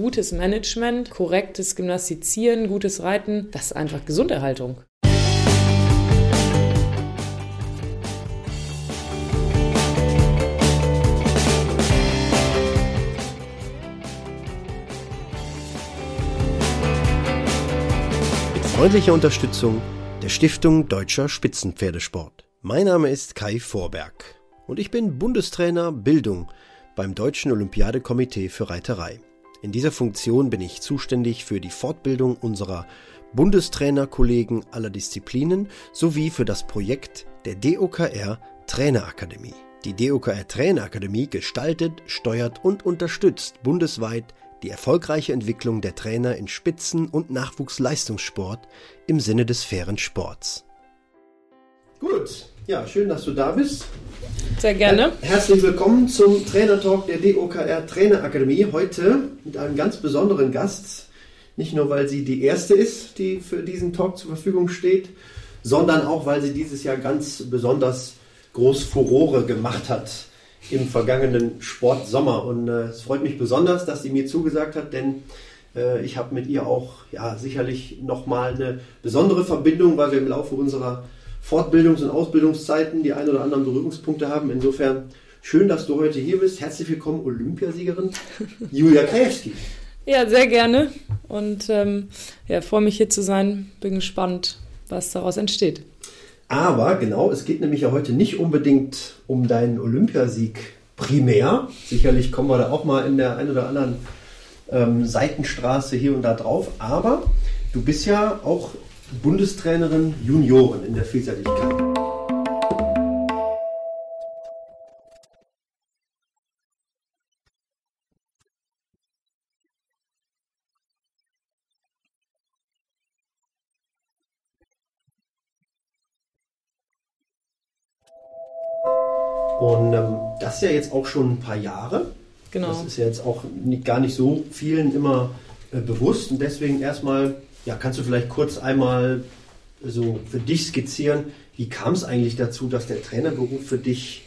gutes Management, korrektes Gymnastizieren, gutes Reiten, das ist einfach Gesunderhaltung. Mit freundlicher Unterstützung der Stiftung Deutscher Spitzenpferdesport. Mein Name ist Kai Vorberg und ich bin Bundestrainer Bildung beim Deutschen Olympiadekomitee für Reiterei. In dieser Funktion bin ich zuständig für die Fortbildung unserer Bundestrainerkollegen aller Disziplinen sowie für das Projekt der DOKR Trainerakademie. Die DOKR Trainerakademie gestaltet, steuert und unterstützt bundesweit die erfolgreiche Entwicklung der Trainer in Spitzen- und Nachwuchsleistungssport im Sinne des fairen Sports. Gut, ja, schön, dass du da bist. Sehr gerne. Herzlich willkommen zum Trainertalk der DOKR Trainerakademie. Heute mit einem ganz besonderen Gast. Nicht nur, weil sie die erste ist, die für diesen Talk zur Verfügung steht, sondern auch, weil sie dieses Jahr ganz besonders groß Furore gemacht hat im vergangenen Sportsommer. Und äh, es freut mich besonders, dass sie mir zugesagt hat, denn äh, ich habe mit ihr auch ja sicherlich nochmal eine besondere Verbindung, weil wir im Laufe unserer Fortbildungs- und Ausbildungszeiten die ein oder anderen Berührungspunkte haben. Insofern schön, dass du heute hier bist. Herzlich willkommen, Olympiasiegerin Julia Krajewski. Ja, sehr gerne. Und ähm, ja, freue mich hier zu sein. Bin gespannt, was daraus entsteht. Aber genau, es geht nämlich ja heute nicht unbedingt um deinen Olympiasieg primär. Sicherlich kommen wir da auch mal in der einen oder anderen ähm, Seitenstraße hier und da drauf. Aber du bist ja auch Bundestrainerin Junioren in der Vielseitigkeit. Und ähm, das ist ja jetzt auch schon ein paar Jahre. Genau. Das ist ja jetzt auch gar nicht so vielen immer äh, bewusst. Und deswegen erstmal, ja, kannst du vielleicht kurz einmal so für dich skizzieren, wie kam es eigentlich dazu, dass der Trainerberuf für dich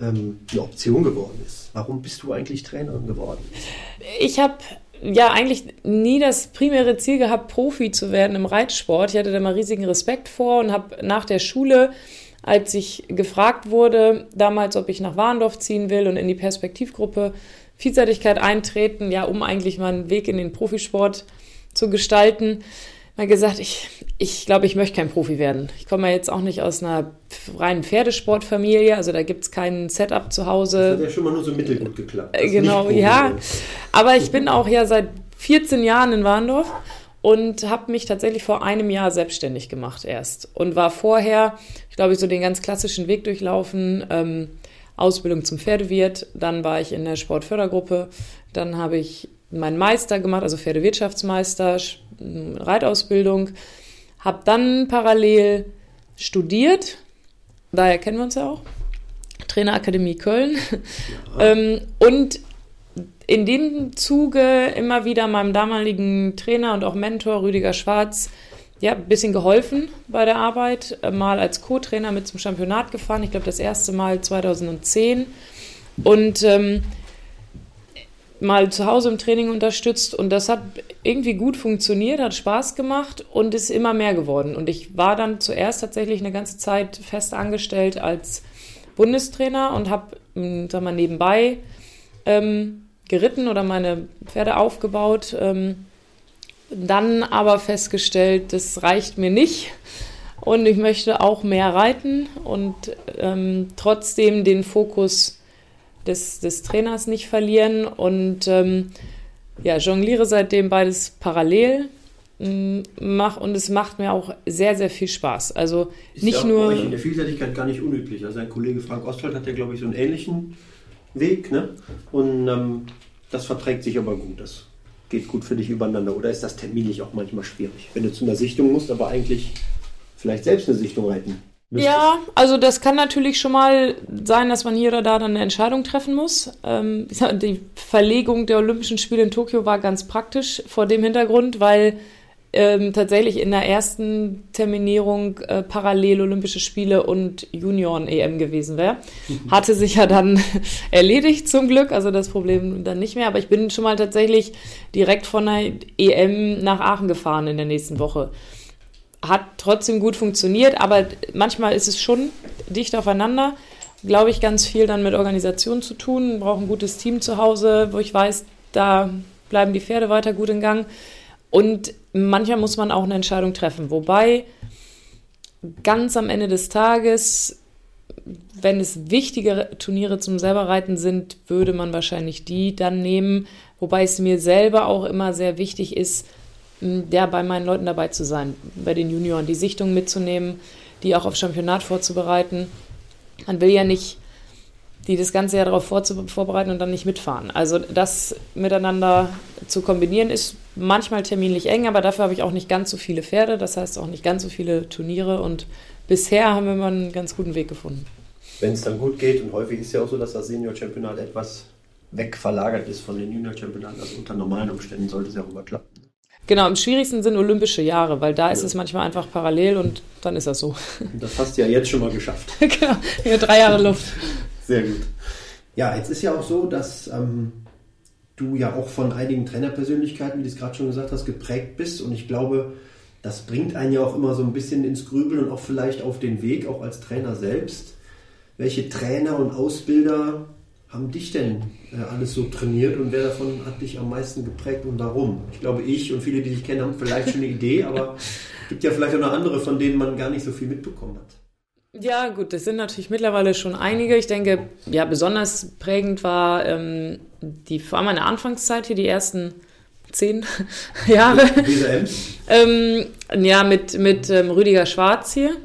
ähm, eine Option geworden ist? Warum bist du eigentlich Trainerin geworden? Ich habe ja eigentlich nie das primäre Ziel gehabt, Profi zu werden im Reitsport. Ich hatte da mal riesigen Respekt vor und habe nach der Schule als ich gefragt wurde, damals, ob ich nach Warndorf ziehen will und in die Perspektivgruppe Vielseitigkeit eintreten, ja, um eigentlich meinen Weg in den Profisport zu gestalten, mal gesagt, ich, ich glaube, ich möchte kein Profi werden. Ich komme ja jetzt auch nicht aus einer reinen Pferdesportfamilie, also da gibt es kein Setup zu Hause. Das hat ja schon mal nur so mittelgut geklappt. Genau, ja. Aber ich bin auch ja seit 14 Jahren in Warndorf und habe mich tatsächlich vor einem Jahr selbstständig gemacht erst und war vorher, ich glaube, so den ganz klassischen Weg durchlaufen. Ähm, Ausbildung zum Pferdewirt, dann war ich in der Sportfördergruppe, dann habe ich meinen Meister gemacht, also Pferdewirtschaftsmeister, Reitausbildung, habe dann parallel studiert, daher kennen wir uns ja auch, Trainerakademie Köln ja. ähm, und in dem Zuge immer wieder meinem damaligen Trainer und auch Mentor Rüdiger Schwarz ja, ein bisschen geholfen bei der Arbeit. Äh, mal als Co-Trainer mit zum Championat gefahren. Ich glaube, das erste Mal 2010. Und ähm, mal zu Hause im Training unterstützt. Und das hat irgendwie gut funktioniert, hat Spaß gemacht und ist immer mehr geworden. Und ich war dann zuerst tatsächlich eine ganze Zeit fest angestellt als Bundestrainer und habe, hm, mal, nebenbei ähm, geritten oder meine Pferde aufgebaut. Ähm, dann aber festgestellt, das reicht mir nicht und ich möchte auch mehr reiten und ähm, trotzdem den Fokus des, des Trainers nicht verlieren und ähm, ja, jongliere seitdem beides parallel mm, mach, und es macht mir auch sehr, sehr viel Spaß. Also ist nicht ja nur. in der Vielseitigkeit gar nicht unüblich. Also ein Kollege Frank Ostwald hat ja, glaube ich, so einen ähnlichen Weg, ne? Und ähm, das verträgt sich aber gut. Das geht gut für dich übereinander. Oder ist das terminlich auch manchmal schwierig, wenn du zu einer Sichtung musst, aber eigentlich vielleicht selbst eine Sichtung reiten? Ja, also das kann natürlich schon mal sein, dass man hier oder da dann eine Entscheidung treffen muss. Ähm, die Verlegung der Olympischen Spiele in Tokio war ganz praktisch vor dem Hintergrund, weil ähm, tatsächlich in der ersten Terminierung äh, parallel Olympische Spiele und Junioren-EM gewesen wäre. Hatte sich ja dann erledigt zum Glück, also das Problem dann nicht mehr. Aber ich bin schon mal tatsächlich direkt von der EM nach Aachen gefahren in der nächsten Woche. Hat trotzdem gut funktioniert, aber manchmal ist es schon dicht aufeinander. Glaube ich, ganz viel dann mit Organisation zu tun. Brauche ein gutes Team zu Hause, wo ich weiß, da bleiben die Pferde weiter gut in Gang. Und manchmal muss man auch eine Entscheidung treffen. Wobei ganz am Ende des Tages, wenn es wichtige Turniere zum selberreiten sind, würde man wahrscheinlich die dann nehmen. Wobei es mir selber auch immer sehr wichtig ist, ja, bei meinen Leuten dabei zu sein, bei den Junioren, die Sichtung mitzunehmen, die auch auf Championat vorzubereiten. Man will ja nicht die das ganze Jahr darauf vorbereiten und dann nicht mitfahren. Also das miteinander zu kombinieren ist manchmal terminlich eng, aber dafür habe ich auch nicht ganz so viele Pferde, das heißt auch nicht ganz so viele Turniere und bisher haben wir mal einen ganz guten Weg gefunden. Wenn es dann gut geht und häufig ist ja auch so, dass das Senior-Championat etwas wegverlagert ist von den Junior-Championaten, also unter normalen Umständen sollte es ja auch immer klappen. Genau, am schwierigsten sind olympische Jahre, weil da ist ja. es manchmal einfach parallel und dann ist das so. Das hast du ja jetzt schon mal geschafft. genau, hier drei Jahre Luft. Sehr gut. Ja, jetzt ist ja auch so, dass ähm, du ja auch von einigen Trainerpersönlichkeiten, wie du es gerade schon gesagt hast, geprägt bist. Und ich glaube, das bringt einen ja auch immer so ein bisschen ins Grübeln und auch vielleicht auf den Weg, auch als Trainer selbst. Welche Trainer und Ausbilder haben dich denn äh, alles so trainiert und wer davon hat dich am meisten geprägt und warum? Ich glaube, ich und viele, die dich kennen, haben vielleicht schon eine Idee, aber es gibt ja vielleicht auch noch andere, von denen man gar nicht so viel mitbekommen hat. Ja, gut, das sind natürlich mittlerweile schon einige. Ich denke, ja, besonders prägend war ähm, die, vor allem meine Anfangszeit hier, die ersten zehn Jahre. ähm, ja, mit, mit ähm, Rüdiger Schwarz hier.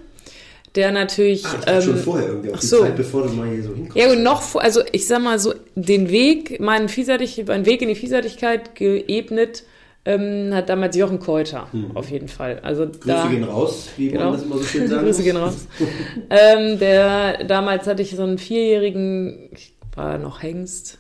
Der natürlich. Ah, ähm, schon vorher irgendwie, auf die so. Zeit, bevor du mal hier so hinkommst. Ja, und noch vor, also ich sag mal so, den Weg, meinen Vielseitig, meinen Weg in die Vielseitigkeit geebnet ähm, hat damals Jochen Keuter, hm. auf jeden Fall. Also Grüße da, gehen raus, wie genau. man das immer so schön sagt. Grüße gehen raus. ähm, der, damals hatte ich so einen vierjährigen, ich war noch Hengst,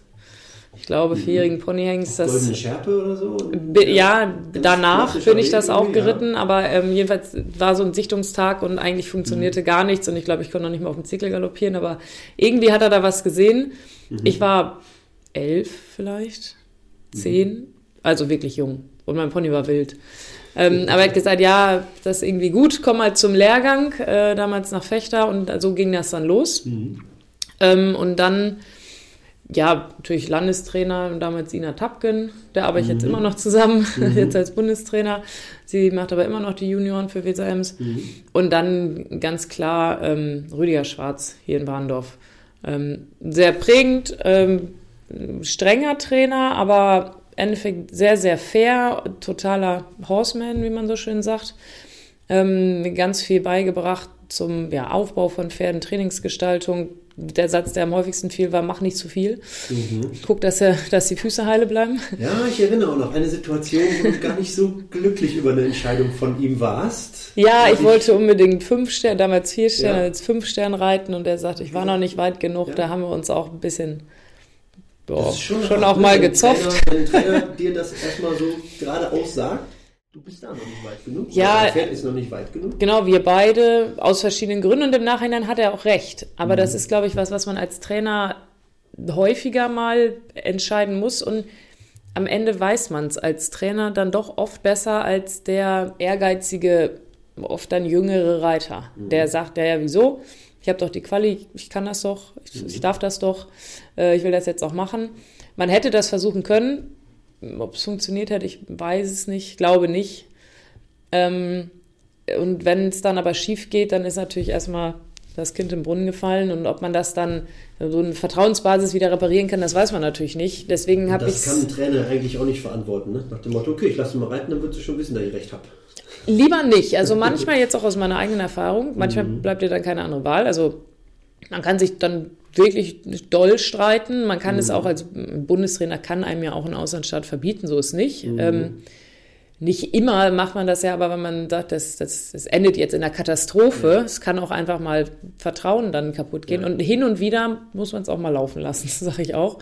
ich glaube, mhm. vierjährigen Ponyhengst. Das, Goldene Schärpe oder so? ja, danach bin ich das auch geritten, ja. aber ähm, jedenfalls war so ein Sichtungstag und eigentlich funktionierte mhm. gar nichts und ich glaube, ich konnte noch nicht mal auf dem Zickel galoppieren, aber irgendwie hat er da was gesehen. Mhm. Ich war elf vielleicht, zehn, mhm. also wirklich jung. Und mein Pony war wild. Ähm, aber er hat gesagt, ja, das ist irgendwie gut, komm mal zum Lehrgang, äh, damals nach Fechter und so ging das dann los. Mhm. Ähm, und dann, ja, natürlich Landestrainer, damals Ina Tapken, da arbeite ich mhm. jetzt immer noch zusammen, mhm. jetzt als Bundestrainer. Sie macht aber immer noch die Junioren für WSAMs. Mhm. Und dann ganz klar ähm, Rüdiger Schwarz hier in Warndorf. Ähm, sehr prägend, ähm, strenger Trainer, aber Endeffekt sehr, sehr fair, totaler Horseman, wie man so schön sagt. Ähm, ganz viel beigebracht zum ja, Aufbau von Pferden, Trainingsgestaltung. Der Satz, der am häufigsten fiel, war, mach nicht zu viel. Mhm. Guck, dass, er, dass die Füße heile bleiben. Ja, ich erinnere auch noch eine Situation, wo du gar nicht so glücklich über eine Entscheidung von ihm warst. Ja, ich, ich wollte unbedingt fünf Sterne, damals vier Sterne, ja. jetzt fünf Sterne reiten und er sagte, ich war noch nicht weit genug. Ja. Da haben wir uns auch ein bisschen Boah, schon, schon auch mal gezofft. Wenn ein Trainer dir das erstmal so geradeaus sagt, du bist da noch nicht weit genug. Ja, dein Pferd ist noch nicht weit genug. Genau, wir beide aus verschiedenen Gründen und im Nachhinein hat er auch recht. Aber mhm. das ist, glaube ich, was, was man als Trainer häufiger mal entscheiden muss und am Ende weiß man es als Trainer dann doch oft besser als der ehrgeizige, oft dann jüngere Reiter, mhm. der sagt, ja, ja, wieso? ich habe doch die Quali, ich kann das doch, ich, ich darf das doch, äh, ich will das jetzt auch machen. Man hätte das versuchen können. Ob es funktioniert hätte, ich weiß es nicht, glaube nicht. Ähm, und wenn es dann aber schief geht, dann ist natürlich erstmal das Kind im Brunnen gefallen und ob man das dann so eine Vertrauensbasis wieder reparieren kann, das weiß man natürlich nicht. Deswegen habe ich Das kann ein Trainer eigentlich auch nicht verantworten, ne? Nach dem Motto, okay, ich lasse mal reiten, dann wird sie schon wissen, dass ich recht habe. Lieber nicht. Also manchmal jetzt auch aus meiner eigenen Erfahrung, manchmal mhm. bleibt dir dann keine andere Wahl. Also man kann sich dann wirklich doll streiten. Man kann mhm. es auch als Bundestrainer, kann einem ja auch einen Auslandsstaat verbieten, so ist nicht. Mhm. Ähm, nicht immer macht man das ja, aber wenn man sagt, das, das, das endet jetzt in einer Katastrophe, ja. es kann auch einfach mal Vertrauen dann kaputt gehen. Ja. Und hin und wieder muss man es auch mal laufen lassen, sage ich auch.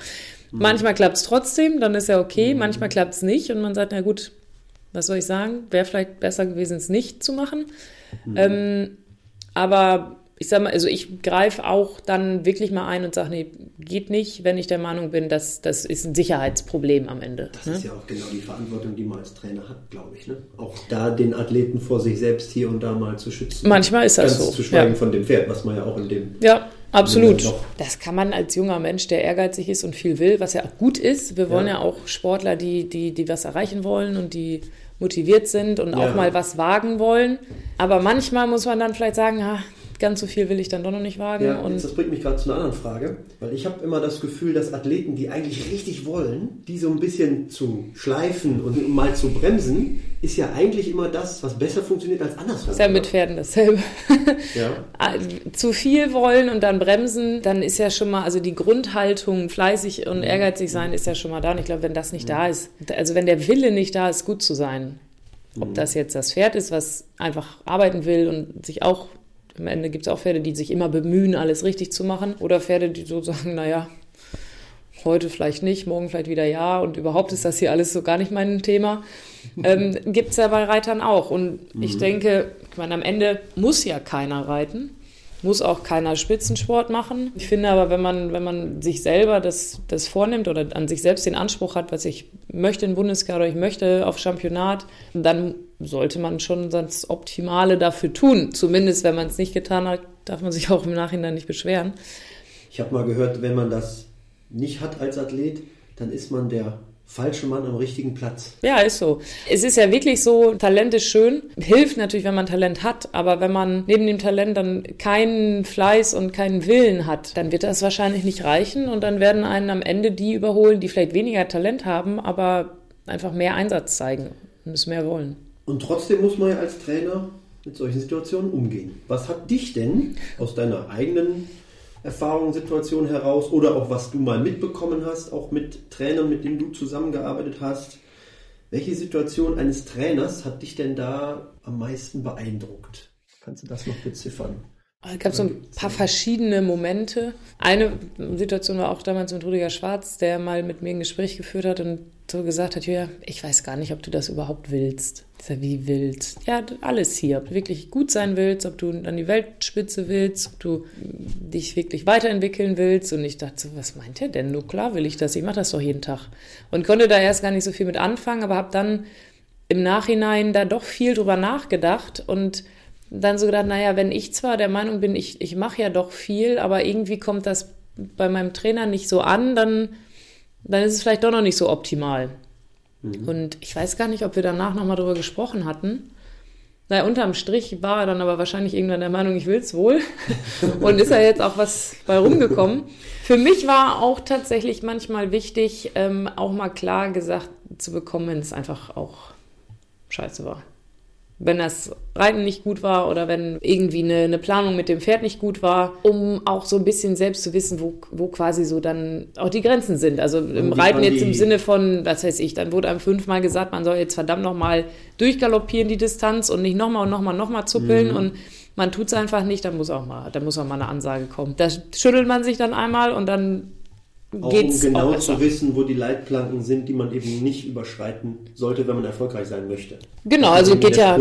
Mhm. Manchmal klappt es trotzdem, dann ist ja okay, mhm. manchmal klappt es nicht und man sagt, na gut, Was soll ich sagen? Wäre vielleicht besser gewesen, es nicht zu machen. Mhm. Ähm, aber ich sag mal, also ich greife auch dann wirklich mal ein und sage, nee, geht nicht, wenn ich der Meinung bin, dass das ist ein Sicherheitsproblem am Ende. Das ne? ist ja auch genau die Verantwortung, die man als Trainer hat, glaube ich. Ne? Auch da den Athleten vor sich selbst hier und da mal zu schützen. Manchmal ist das Ganz so. zu schweigen ja. von dem Pferd, was man ja auch in dem. Ja, absolut. Das kann man als junger Mensch, der ehrgeizig ist und viel will, was ja auch gut ist. Wir wollen ja, ja auch Sportler, die, die, die was erreichen wollen und die motiviert sind und ja. auch mal was wagen wollen. Aber manchmal muss man dann vielleicht sagen, ha, ganz so viel will ich dann doch noch nicht wagen. Ja, und jetzt, das bringt mich gerade zu einer anderen Frage, weil ich habe immer das Gefühl, dass Athleten, die eigentlich richtig wollen, die so ein bisschen zu schleifen und mal zu bremsen, ist ja eigentlich immer das, was besser funktioniert als andersrum. Ist ja mit Pferden dasselbe. Ja. Ah, zu viel wollen und dann bremsen, dann ist ja schon mal, also die Grundhaltung, fleißig und mhm. ehrgeizig sein, ist ja schon mal da. Und ich glaube, wenn das nicht mhm. da ist, also wenn der Wille nicht da ist, gut zu sein, ob mhm. das jetzt das Pferd ist, was einfach arbeiten will und sich auch am Ende gibt es auch Pferde, die sich immer bemühen, alles richtig zu machen. Oder Pferde, die so sagen, naja, heute vielleicht nicht, morgen vielleicht wieder ja. Und überhaupt ist das hier alles so gar nicht mein Thema. Ähm, gibt es ja bei Reitern auch. Und mhm. ich denke, ich meine, am Ende muss ja keiner reiten muss auch keiner Spitzensport machen. Ich finde aber, wenn man, wenn man sich selber das, das vornimmt oder an sich selbst den Anspruch hat, was ich möchte in Bundesliga oder ich möchte auf Championat, dann sollte man schon das Optimale dafür tun. Zumindest, wenn man es nicht getan hat, darf man sich auch im Nachhinein nicht beschweren. Ich habe mal gehört, wenn man das nicht hat als Athlet, dann ist man der falsche Mann am richtigen Platz. Ja, ist so. Es ist ja wirklich so, Talent ist schön, hilft natürlich, wenn man Talent hat, aber wenn man neben dem Talent dann keinen Fleiß und keinen Willen hat, dann wird das wahrscheinlich nicht reichen und dann werden einen am Ende die überholen, die vielleicht weniger Talent haben, aber einfach mehr Einsatz zeigen und es mehr wollen. Und trotzdem muss man ja als Trainer mit solchen Situationen umgehen. Was hat dich denn aus deiner eigenen Erfahrungen, Situationen heraus oder auch was du mal mitbekommen hast, auch mit Trainern, mit denen du zusammengearbeitet hast. Welche Situation eines Trainers hat dich denn da am meisten beeindruckt? Kannst du das noch beziffern? Es gab so ein paar verschiedene Momente. Eine Situation war auch damals mit Rudiger Schwarz, der mal mit mir ein Gespräch geführt hat und so gesagt hat, ja, ich weiß gar nicht, ob du das überhaupt willst. Ich sag, wie willst? Ja, alles hier. Ob du wirklich gut sein willst, ob du an die Weltspitze willst, ob du dich wirklich weiterentwickeln willst. Und ich dachte so, was meint er denn? Nur klar will ich das. Ich mache das doch jeden Tag. Und konnte da erst gar nicht so viel mit anfangen, aber habe dann im Nachhinein da doch viel drüber nachgedacht und dann so gedacht, naja, wenn ich zwar der Meinung bin, ich, ich mache ja doch viel, aber irgendwie kommt das bei meinem Trainer nicht so an, dann, dann ist es vielleicht doch noch nicht so optimal. Mhm. Und ich weiß gar nicht, ob wir danach nochmal drüber gesprochen hatten. Naja, unterm Strich war er dann aber wahrscheinlich irgendwann der Meinung, ich will es wohl. Und ist ja jetzt auch was bei rumgekommen. Für mich war auch tatsächlich manchmal wichtig, ähm, auch mal klar gesagt zu bekommen, wenn es einfach auch scheiße war wenn das Reiten nicht gut war oder wenn irgendwie eine, eine, Planung mit dem Pferd nicht gut war, um auch so ein bisschen selbst zu wissen, wo, wo quasi so dann auch die Grenzen sind. Also im Reiten jetzt im Sinne von, was weiß ich, dann wurde einem fünfmal gesagt, man soll jetzt verdammt nochmal durchgaloppieren die Distanz und nicht nochmal und nochmal nochmal zuppeln mhm. und man tut es einfach nicht, dann muss auch mal, dann muss auch mal eine Ansage kommen. Da schüttelt man sich dann einmal und dann auch um genau auch zu wissen, wo die Leitplanken sind, die man eben nicht überschreiten sollte, wenn man erfolgreich sein möchte. Genau, also geht ja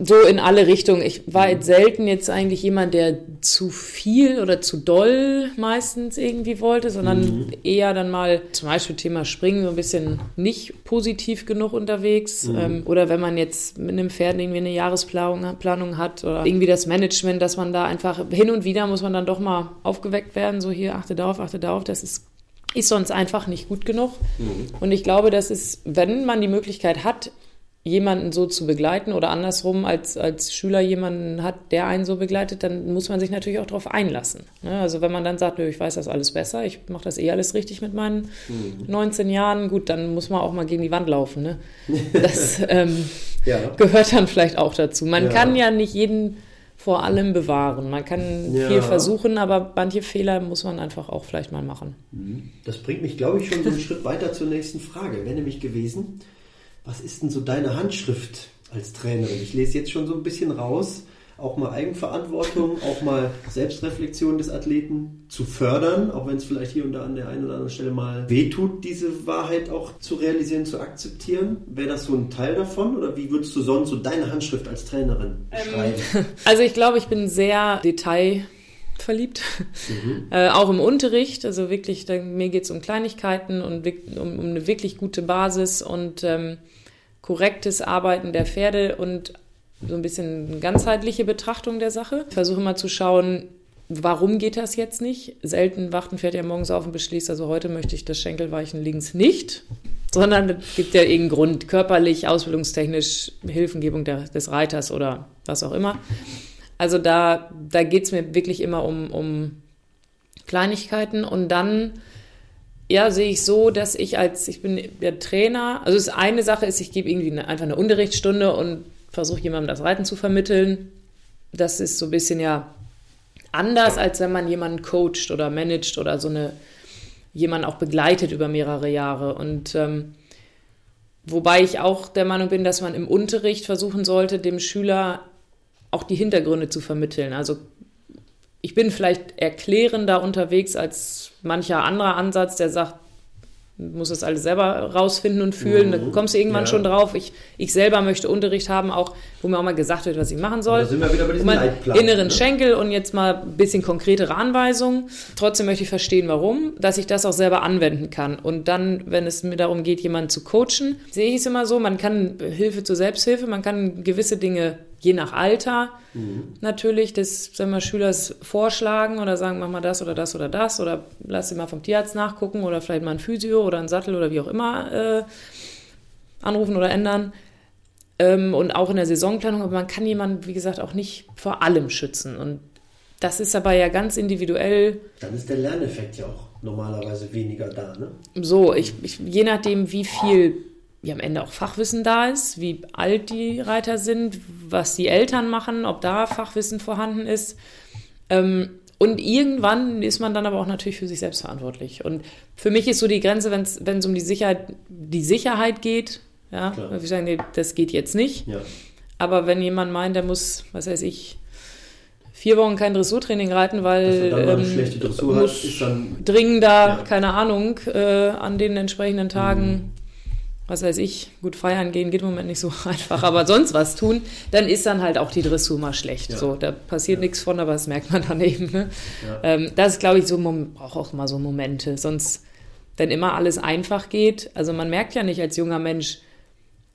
so in alle Richtungen. Ich war jetzt selten jetzt eigentlich jemand, der zu viel oder zu doll meistens irgendwie wollte, sondern mhm. eher dann mal zum Beispiel Thema Springen so ein bisschen nicht positiv genug unterwegs. Mhm. Ähm, oder wenn man jetzt mit einem Pferd irgendwie eine Jahresplanung Planung hat oder irgendwie das Management, dass man da einfach hin und wieder muss man dann doch mal aufgeweckt werden, so hier achte darauf, achte darauf, das ist ist sonst einfach nicht gut genug. Mhm. Und ich glaube, dass es, wenn man die Möglichkeit hat, jemanden so zu begleiten oder andersrum als, als Schüler jemanden hat, der einen so begleitet, dann muss man sich natürlich auch darauf einlassen. Ne? Also wenn man dann sagt, ich weiß das alles besser, ich mache das eh alles richtig mit meinen mhm. 19 Jahren, gut, dann muss man auch mal gegen die Wand laufen. Ne? Das ähm, ja. gehört dann vielleicht auch dazu. Man ja. kann ja nicht jeden vor allem bewahren. Man kann ja. viel versuchen, aber manche Fehler muss man einfach auch vielleicht mal machen. Mhm. Das bringt mich, glaube ich, schon so einen Schritt weiter zur nächsten Frage. Wäre nämlich gewesen, was ist denn so deine Handschrift als Trainerin? Ich lese jetzt schon so ein bisschen raus auch mal Eigenverantwortung, auch mal Selbstreflexion des Athleten zu fördern, auch wenn es vielleicht hier und da an der einen oder anderen Stelle mal wehtut, diese Wahrheit auch zu realisieren, zu akzeptieren? Wäre das so ein Teil davon oder wie würdest du sonst so deine Handschrift als Trainerin? Ähm, also ich glaube, ich bin sehr detailverliebt, mhm. äh, auch im Unterricht. Also wirklich, da, mir geht es um Kleinigkeiten und um, um, eine wirklich gute Basis und ähm, korrektes Arbeiten der Pferde und so ein bisschen ganzheitliche Betrachtung der Sache. Ich versuche mal zu schauen, warum geht das jetzt nicht? Selten wacht ein Pferd ja morgens auf und beschließt, also heute möchte ich das Schenkelweichen links nicht, sondern es gibt ja irgendeinen Grund, körperlich, ausbildungstechnisch, Hilfengebung der, des Reiters oder was auch immer. Also da, da geht es mir wirklich immer um, um Kleinigkeiten und dann ja, sehe ich so, dass ich als, ich bin der Trainer, also das eine Sache ist, ich gebe irgendwie eine, einfach eine Unterrichtsstunde und versuche jemandem das Reiten zu vermitteln. Das ist so ein bisschen ja anders, als wenn man jemanden coacht oder managt oder so eine, jemanden auch begleitet über mehrere Jahre. Und ähm, wobei ich auch der Meinung bin, dass man im Unterricht versuchen sollte, dem Schüler auch die Hintergründe zu vermitteln. Also ich bin vielleicht erklärender unterwegs als mancher anderer Ansatz, der sagt, muss das alles selber rausfinden und fühlen. Mhm. Da kommst du irgendwann ja. schon drauf. Ich, ich selber möchte Unterricht haben, auch wo mir auch mal gesagt wird, was ich machen soll. Da sind wir wieder bei diesem Leitplan. Inneren ne? Schenkel und jetzt mal ein bisschen konkretere Anweisungen. Trotzdem möchte ich verstehen, warum, dass ich das auch selber anwenden kann. Und dann, wenn es mir darum geht, jemanden zu coachen, sehe ich es immer so, man kann Hilfe zur Selbsthilfe, man kann gewisse Dinge je nach Alter mhm. natürlich des sagen wir, Schülers vorschlagen oder sagen, mach mal das oder das oder das oder lass sie mal vom Tierarzt nachgucken oder vielleicht mal ein Physio oder ein Sattel oder wie auch immer äh, anrufen oder ändern. Ähm, und auch in der Saisonplanung, aber man kann jemanden, wie gesagt, auch nicht vor allem schützen. Und das ist aber ja ganz individuell. Dann ist der Lerneffekt ja auch normalerweise weniger da, ne? So, ich, ich je nachdem, wie viel wie am Ende auch Fachwissen da ist, wie alt die Reiter sind, was die Eltern machen, ob da Fachwissen vorhanden ist. Ähm, und irgendwann ist man dann aber auch natürlich für sich selbst verantwortlich. Und für mich ist so die Grenze, wenn es um die Sicherheit, die Sicherheit geht, ja, Klar. ich sagen, nee, das geht jetzt nicht. Ja. Aber wenn jemand meint, der muss, was weiß ich, vier Wochen kein Dressurtraining reiten, weil ähm, muss dringender, ja. keine Ahnung, äh, an den entsprechenden Tagen mhm was weiß ich, gut feiern gehen geht im Moment nicht so einfach, aber sonst was tun, dann ist dann halt auch die Dressur mal schlecht. Ja. So, da passiert ja. nichts von, aber das merkt man dann eben. Ne? Ähm, das ist, glaube ich, so, braucht auch mal so Momente. Sonst, wenn immer alles einfach geht, also man merkt ja nicht als junger Mensch,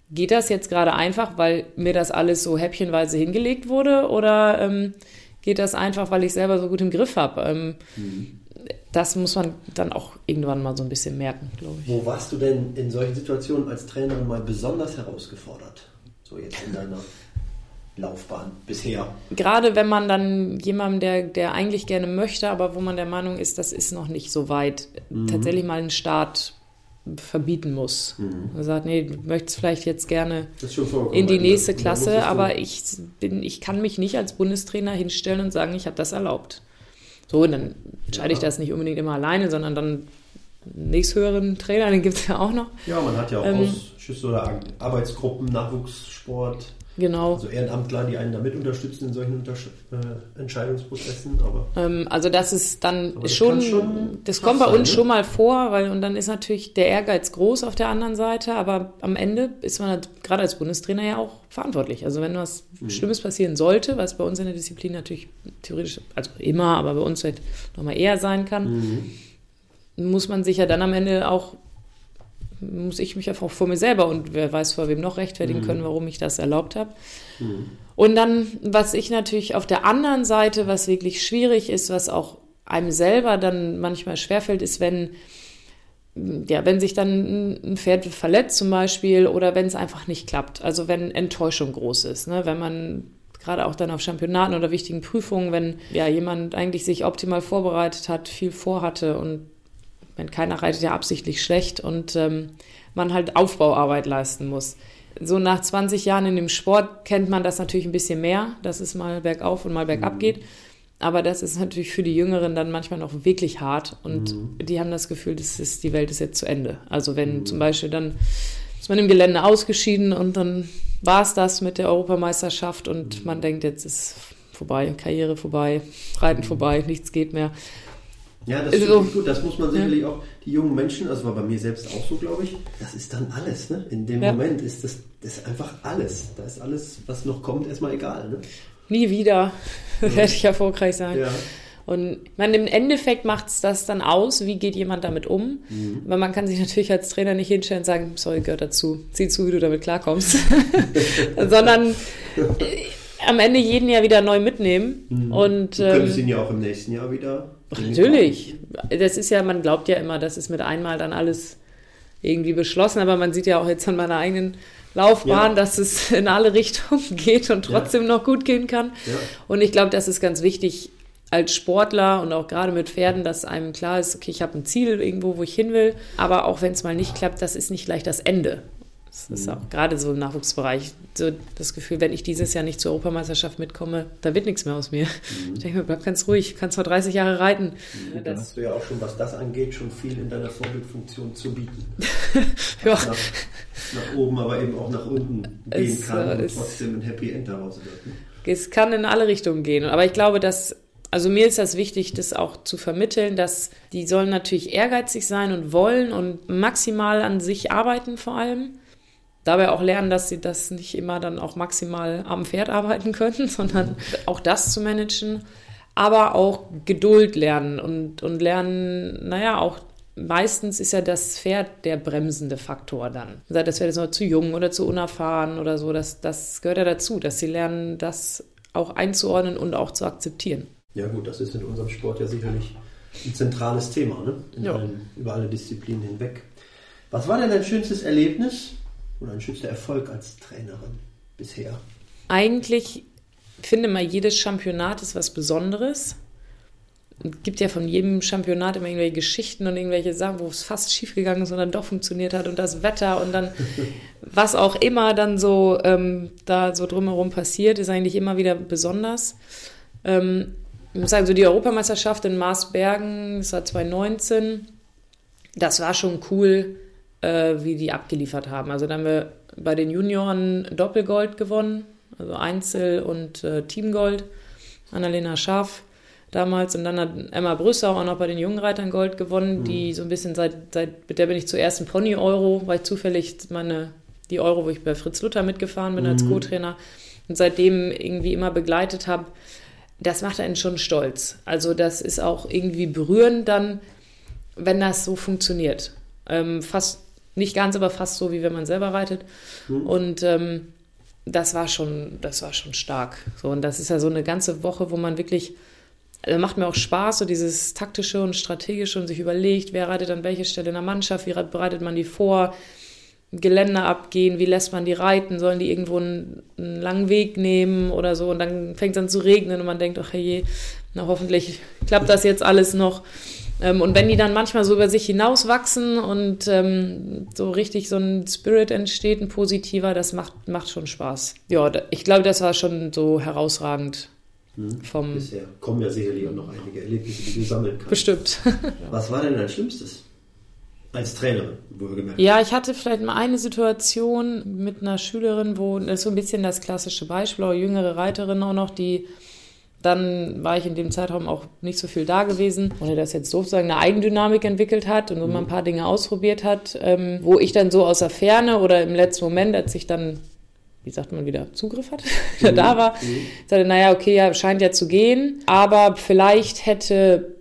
geht das jetzt gerade einfach, weil mir das alles so häppchenweise hingelegt wurde oder ähm, geht das einfach, weil ich selber so gut im Griff habe? Ähm, mhm das muss man dann auch irgendwann mal so ein bisschen merken, glaube ich. Wo warst du denn in solchen Situationen als Trainerin mal besonders herausgefordert? So jetzt in deiner Laufbahn bisher? Gerade wenn man dann jemandem, der, der eigentlich gerne möchte, aber wo man der Meinung ist, das ist noch nicht so weit, mhm. tatsächlich mal einen Start verbieten muss. Mhm. Man sagt, nee, du möchtest vielleicht jetzt gerne in die nächste Klasse, aber ich, bin, ich kann mich nicht als Bundestrainer hinstellen und sagen, ich habe das erlaubt. So, dann entscheide ich das nicht unbedingt immer alleine, sondern dann nächsthöheren Trainer, den gibt es ja auch noch. Ja, man hat ja auch ähm, Ausschüsse oder Arbeitsgruppen, Nachwuchssport. Genau. Also Ehrenamtler, die einen damit unterstützen in solchen Untersch äh, Entscheidungsprozessen. Aber ähm, also das ist dann das schon, schon, das kommt bei uns ne? schon mal vor, weil und dann ist natürlich der Ehrgeiz groß auf der anderen Seite, aber am Ende ist man halt, gerade als Bundestrainer ja auch verantwortlich. Also wenn was mhm. Schlimmes passieren sollte, was bei uns in der Disziplin natürlich theoretisch, also immer, aber bei uns halt nochmal eher sein kann, mhm. muss man sich ja dann am Ende auch muss ich mich einfach vor mir selber und wer weiß vor wem noch rechtfertigen mhm. können, warum ich das erlaubt habe. Mhm. Und dann, was ich natürlich auf der anderen Seite, was wirklich schwierig ist, was auch einem selber dann manchmal schwerfällt, ist, wenn, ja, wenn sich dann ein Pferd verletzt zum Beispiel oder wenn es einfach nicht klappt. Also wenn Enttäuschung groß ist, ne? wenn man gerade auch dann auf Championaten oder wichtigen Prüfungen, wenn ja jemand eigentlich sich optimal vorbereitet hat, viel vorhatte und wenn keiner reitet ja absichtlich schlecht und ähm, man halt Aufbauarbeit leisten muss. So nach 20 Jahren in dem Sport kennt man das natürlich ein bisschen mehr, dass es mal bergauf und mal bergab mhm. geht. Aber das ist natürlich für die Jüngeren dann manchmal noch wirklich hart und mhm. die haben das Gefühl, das ist, die Welt ist jetzt zu Ende. Also wenn mhm. zum Beispiel dann ist man im Gelände ausgeschieden und dann war es das mit der Europameisterschaft und mhm. man denkt, jetzt ist vorbei, Karriere vorbei, Reiten mhm. vorbei, nichts geht mehr. Ja, das ist so, gut. Das muss man sicherlich ja. auch die jungen Menschen, also war bei mir selbst auch so, glaube ich. Das ist dann alles, ne? In dem ja. Moment ist das, das ist einfach alles. Da ist alles, was noch kommt, erstmal egal, ne? Nie wieder ja. werde ich erfolgreich sein. Ja. Und man, im Endeffekt macht es das dann aus, wie geht jemand damit um. Mhm. Aber man kann sich natürlich als Trainer nicht hinstellen und sagen, sorry, gehört dazu, zieh zu, wie du damit klarkommst. Sondern äh, am Ende jeden Jahr wieder neu mitnehmen. Mhm. Und, du könntest ähm, ihn ja auch im nächsten Jahr wieder. Natürlich. Das ist ja, man glaubt ja immer, das ist mit einmal dann alles irgendwie beschlossen, aber man sieht ja auch jetzt an meiner eigenen Laufbahn, ja. dass es in alle Richtungen geht und trotzdem ja. noch gut gehen kann. Ja. Und ich glaube, das ist ganz wichtig, als Sportler und auch gerade mit Pferden, dass einem klar ist, okay, ich habe ein Ziel irgendwo, wo ich hin will. Aber auch wenn es mal nicht klappt, das ist nicht gleich das Ende. Das ist mhm. auch gerade so im Nachwuchsbereich so das Gefühl, wenn ich dieses Jahr nicht zur Europameisterschaft mitkomme, da wird nichts mehr aus mir. Mhm. Ich denke mir, bleib ganz ruhig, kannst noch 30 Jahre reiten. Mhm, dann hast du ja auch schon, was das angeht, schon viel in deiner Vorbildfunktion zu bieten. ja. Nach, nach, oben, aber eben auch nach unten gehen es, kann und trotzdem ein Happy End daraus wird. Ne? Es kann in alle Richtungen gehen. Aber ich glaube, dass also mir ist das wichtig, das auch zu vermitteln, dass die sollen natürlich ehrgeizig sein und wollen und maximal an sich arbeiten vor allem. Dabei auch lernen, dass sie das nicht immer dann auch maximal am Pferd arbeiten können, sondern auch das zu managen. Aber auch Geduld lernen und, und lernen, naja, auch meistens ist ja das Pferd der bremsende Faktor dann. Das Pferd ist noch zu jung oder zu unerfahren oder so. Das, das gehört ja dazu, dass sie lernen, das auch einzuordnen und auch zu akzeptieren. Ja gut, das ist in unserem Sport ja sicherlich ein zentrales Thema, ne? Allen, über alle Disziplinen hinweg. Was war denn dein schönstes Erlebnis oder ein schönster Erfolg als Trainerin bisher? Eigentlich finde mal, jedes Championat ist was Besonderes. Es gibt ja von jedem Championat immer irgendwelche Geschichten und irgendwelche Sachen, wo es fast schiefgegangen ist und dann doch funktioniert hat und das Wetter und dann was auch immer dann so ähm, da so drumherum passiert, ist eigentlich immer wieder besonders. Ähm, ich muss sagen, so die Europameisterschaft in Marsbergen, das war 2019, das war schon cool, äh, wie die abgeliefert haben. Also da haben wir bei den Junioren Doppelgold gewonnen, also Einzel- und äh, Teamgold. Annalena Schaff damals und dann hat Emma Brüssau auch noch bei den Jungreitern Gold gewonnen, mhm. die so ein bisschen seit, seit, mit der bin ich zuerst ein Pony-Euro, weil ich zufällig meine, die Euro, wo ich bei Fritz Luther mitgefahren bin mhm. als Co-Trainer und seitdem irgendwie immer begleitet habe das macht einen schon stolz. Also das ist auch irgendwie berührend dann, wenn das so funktioniert. Ähm, fast, nicht ganz, aber fast so, wie wenn man selber reitet. Mhm. Und ähm, das war schon, das war schon stark. So, und das ist ja so eine ganze Woche, wo man wirklich, also macht mir auch Spaß, so dieses taktische und strategische und sich überlegt, wer reitet an welche Stelle in der Mannschaft, wie bereitet man die vor, Geländer abgehen, wie lässt man die reiten, sollen die irgendwo einen, einen langen Weg nehmen oder so und dann fängt es an zu regnen und man denkt, ach je, na hoffentlich klappt das jetzt alles noch. Ähm, und wenn die dann manchmal so über sich hinauswachsen und ähm, so richtig so ein Spirit entsteht, ein positiver, das macht, macht schon Spaß. Ja, ich glaube, das war schon so herausragend. Hm. Vom Bisher kommen ja sicherlich auch noch einige Erlebnisse, die du sammeln kannst. Bestimmt. Was war denn dein Schlimmstes? Als Trainerin, wohlgemerkt. Ja, ich hatte vielleicht mal eine Situation mit einer Schülerin, wo das ist so ein bisschen das klassische Beispiel, auch jüngere Reiterin auch noch, die dann war ich in dem Zeitraum auch nicht so viel da gewesen, ohne das jetzt doof zu sagen, eine Eigendynamik entwickelt hat und so mal ein mhm. paar Dinge ausprobiert hat, ähm, wo ich dann so aus der Ferne oder im letzten Moment, als ich dann, wie sagt man wieder, Zugriff hat, mhm. da war, mhm. sagte, naja, okay, ja, scheint ja zu gehen, aber vielleicht hätte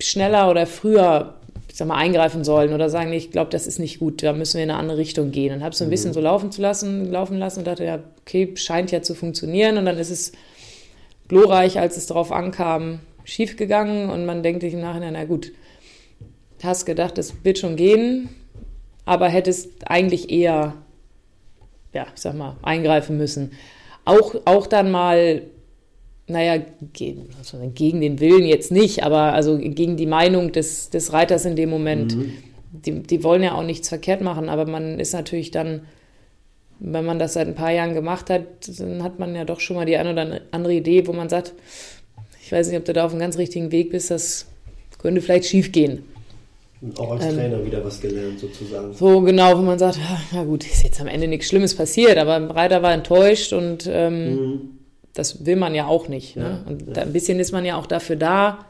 schneller oder früher ich sag mal, eingreifen sollen oder sagen, nee, ich glaube, das ist nicht gut, da müssen wir in eine andere Richtung gehen. Und habe so ein bisschen mhm. so laufen zu lassen, laufen lassen und dachte, ja, okay, scheint ja zu funktionieren. Und dann ist es glorreich, als es darauf ankam, schiefgegangen. Und man denkt sich im Nachhinein, na gut, hast gedacht, das wird schon gehen, aber hättest eigentlich eher, ja, ich sag mal, eingreifen müssen. Auch, auch dann mal naja, gegen, also gegen den Willen jetzt nicht, aber also gegen die Meinung des, des Reiters in dem Moment. Mhm. Die, die wollen ja auch nichts verkehrt machen, aber man ist natürlich dann, wenn man das seit ein paar Jahren gemacht hat, dann hat man ja doch schon mal die eine oder andere Idee, wo man sagt, ich weiß nicht, ob du da auf einem ganz richtigen Weg bist, das könnte vielleicht schief gehen. Und auch als ähm, Trainer wieder was gelernt, sozusagen. So genau, wo man sagt, na gut, ist jetzt am Ende nichts Schlimmes passiert, aber Reiter war enttäuscht und ähm, mhm das will man ja auch nicht. Ne? Ja, und ja. ein bisschen ist man ja auch dafür da.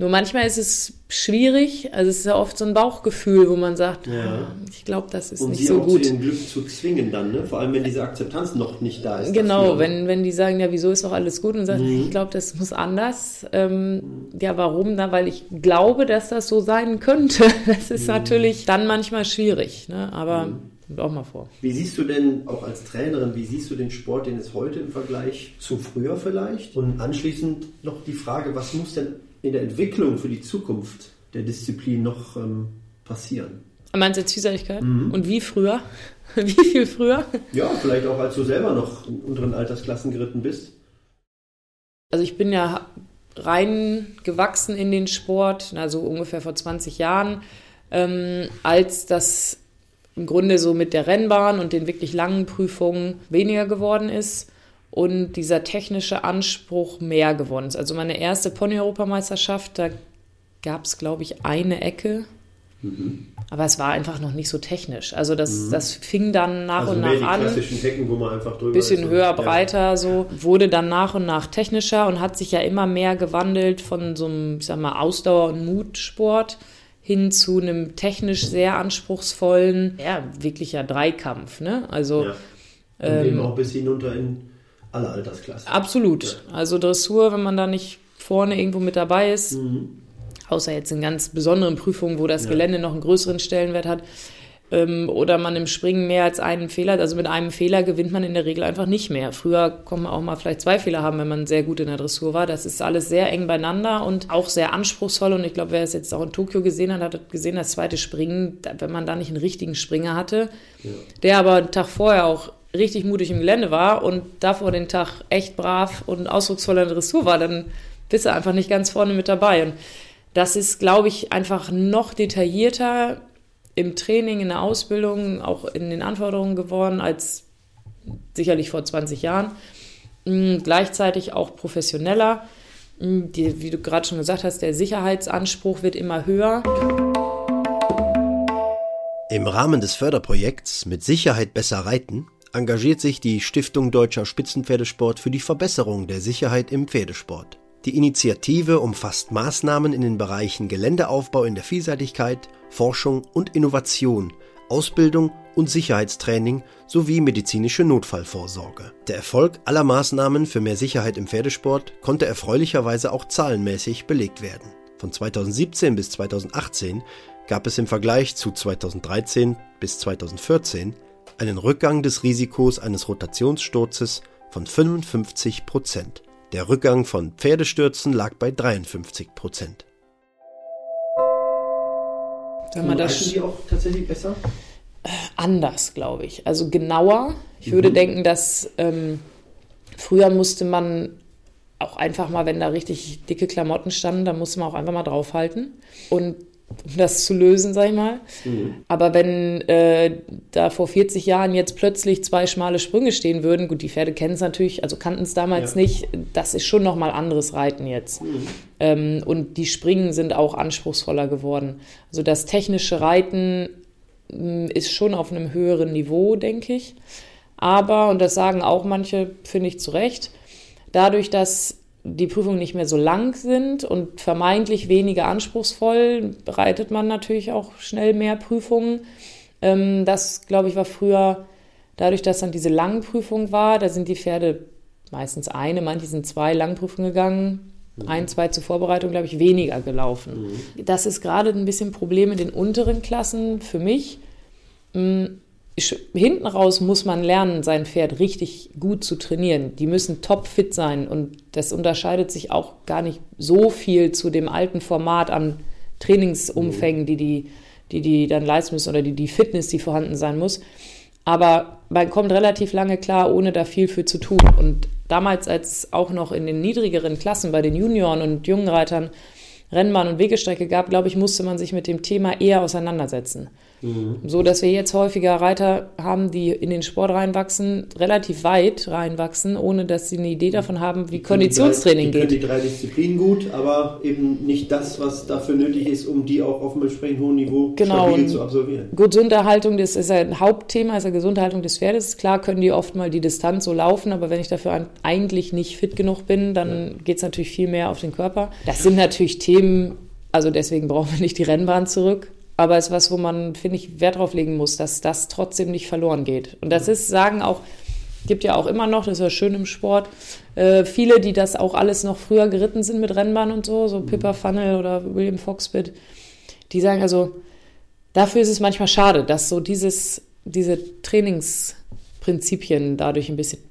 Nur manchmal ist es schwierig, also es ist ja oft so ein Bauchgefühl, wo man sagt, Ja. ah, ich glaube, das ist Und nicht sie so auch gut. zu ihrem Glück zu zwingen dann, ne? Vor allem, wenn diese Akzeptanz noch nicht da ist. Genau, wenn, wenn die sagen, ja, wieso ist doch alles gut und sagen, Mhm. ich glaube, das muss anders. Ähm, ja, warum? Na, weil ich glaube, dass das so sein könnte. Das Mhm. ist natürlich dann manchmal schwierig, ne? aber kommt auch mal vor. Wie siehst du denn, auch als Trainerin, wie siehst du den Sport denn jetzt heute im Vergleich zu früher vielleicht? Und anschließend noch die Frage, was muss denn in der Entwicklung für die Zukunft der Disziplin noch ähm, passieren? Meinst du jetzt Vielseitigkeit? Mhm. Und wie früher? Wie viel früher? Ja, vielleicht auch als du selber noch in unteren Altersklassen geritten bist. Also ich bin ja rein gewachsen in den Sport, also ungefähr vor 20 Jahren, ähm, als das im Grunde so mit der Rennbahn und den wirklich langen Prüfungen weniger geworden ist und dieser technische Anspruch mehr geworden ist. Also meine erste Pony-Europameisterschaft, da gab es, glaube ich, eine Ecke, aber es war einfach noch nicht so technisch. Also das, das fing dann nach also und nach an Hecken, wo man einfach drüber bisschen höher, ja. breiter, so wurde dann nach und nach technischer und hat sich ja immer mehr gewandelt von so einem, ich sag mal, Ausdauer- und Mutsport hin zu einem technisch sehr anspruchsvollen, ja, wirklicher Dreikampf, ne? Also Ja. Und eben auch bis hinunter in alle Altersklassen. absolut. Also Dressur, wenn man da nicht vorne irgendwo mit dabei ist, Mhm. außer jetzt in ganz besonderen Prüfungen, wo das Ja. Gelände noch einen größeren Stellenwert hat, ähm, oder man im Springen mehr als einen Fehler hat. Also mit einem Fehler gewinnt man in der Regel einfach nicht mehr. Früher konnte man auch mal vielleicht zwei Fehler haben, wenn man sehr gut in der Dressur war. Das ist alles sehr eng beieinander und auch sehr anspruchsvoll. Und ich glaube, wer es jetzt auch in Tokio gesehen hat, hat gesehen, das zweite Springen, wenn man da nicht einen richtigen Springer hatte, der aber einen Tag vorher auch richtig mutig im Gelände war und davor den Tag echt brav und ausdrucksvoll in der Dressur war, dann bist du einfach nicht ganz vorne mit dabei. Und das ist, glaube ich, einfach noch detaillierter im Training, in der Ausbildung, auch in den Anforderungen geworden als sicherlich vor 20 Jahren. Mm, Gleichzeitig auch professioneller. Mm, Die, wie du gerade schon gesagt hast, der Sicherheitsanspruch wird immer höher. Im Rahmen des Förderprojekts Mit Sicherheit besser reiten engagiert sich die Stiftung Deutscher Spitzenpferdesport für die Verbesserung der Sicherheit im Pferdesport. Die Initiative umfasst Maßnahmen in den Bereichen Geländeaufbau in der Vielseitigkeit, Forschung und Innovation, Ausbildung und Sicherheitstraining sowie medizinische Notfallvorsorge. Der Erfolg aller Maßnahmen für mehr Sicherheit im Pferdesport konnte erfreulicherweise auch zahlenmäßig belegt werden. Von 2017 bis 2018 gab es im Vergleich zu 2013 bis 2014 einen Rückgang des Risikos eines Rotationssturzes von 55 Prozent. Der Rückgang von Pferdestürzen lag bei 53 Prozent. Wenn man das die auch tatsächlich besser? anders, glaube ich. Also genauer. Ich würde denken, dass ähm, früher musste man auch einfach mal, wenn da richtig dicke Klamotten standen, da musste man auch einfach mal draufhalten. Und um das zu lösen, sag ich mal. Aber wenn äh, da vor 40 Jahren jetzt plötzlich zwei schmale Sprünge stehen würden, gut, die Pferde kennen es natürlich, also kannten es damals Ja. nicht, das ist schon nochmal anderes Reiten jetzt. Ähm, und die Springen sind auch anspruchsvoller geworden. Also das technische Reiten mh, ist schon auf einem höheren Niveau, denke ich. Aber, und das sagen auch manche, finde ich zu Recht, dadurch, dass die Prüfungen nicht mehr so lang sind und vermeintlich weniger anspruchsvoll, bereitet man natürlich auch schnell mehr Prüfungen. Ähm, das, glaube ich, war früher, dadurch, dass dann diese langen Prüfungen war, da sind die Pferde meistens eine, manche sind zwei Langprüfungen gegangen, ein, zwei zur Vorbereitung, glaube ich, weniger gelaufen. Das ist gerade ein bisschen ein Problem in den unteren Klassen für mich. Hinten raus muss man lernen, sein Pferd richtig gut zu trainieren. Die müssen topfit sein und das unterscheidet sich auch gar nicht so viel zu dem alten Format an Trainingsumfängen, die die, die, die dann leisten müssen oder die, die Fitness, die vorhanden sein muss. Aber man kommt relativ lange klar, ohne da viel für zu tun. Und damals, als auch noch in den niedrigeren Klassen bei den Junioren und jungen Reitern Rennbahn und Wegestrecke gab, glaube ich, musste man sich mit dem Thema eher auseinandersetzen. Mhm. So dass wir jetzt häufiger Reiter haben, die in den Sport reinwachsen, relativ weit reinwachsen, ohne dass sie eine Idee davon haben, wie die Konditionstraining die drei, die geht. Die drei Disziplinen gut, aber eben nicht das, was dafür nötig ist, um die auch auf einem entsprechend hohen Niveau genau, stabil zu absolvieren. Gesunderhaltung, das ist ein Hauptthema, ist ja Gesunderhaltung des Pferdes. Klar können die oft mal die Distanz so laufen, aber wenn ich dafür eigentlich nicht fit genug bin, dann ja. geht es natürlich viel mehr auf den Körper. Das sind natürlich Themen, also deswegen brauchen wir nicht die Rennbahn zurück. Aber es ist was, wo man, finde ich, Wert drauf legen muss, dass das trotzdem nicht verloren geht. Und das ist, sagen auch, gibt ja auch immer noch, das ist ja schön im Sport, äh, viele, die das auch alles noch früher geritten sind mit Rennbahn und so, so mhm. Pippa Funnel oder William Foxbit, die sagen also, dafür ist es manchmal schade, dass so dieses, diese Trainingsprinzipien dadurch ein bisschen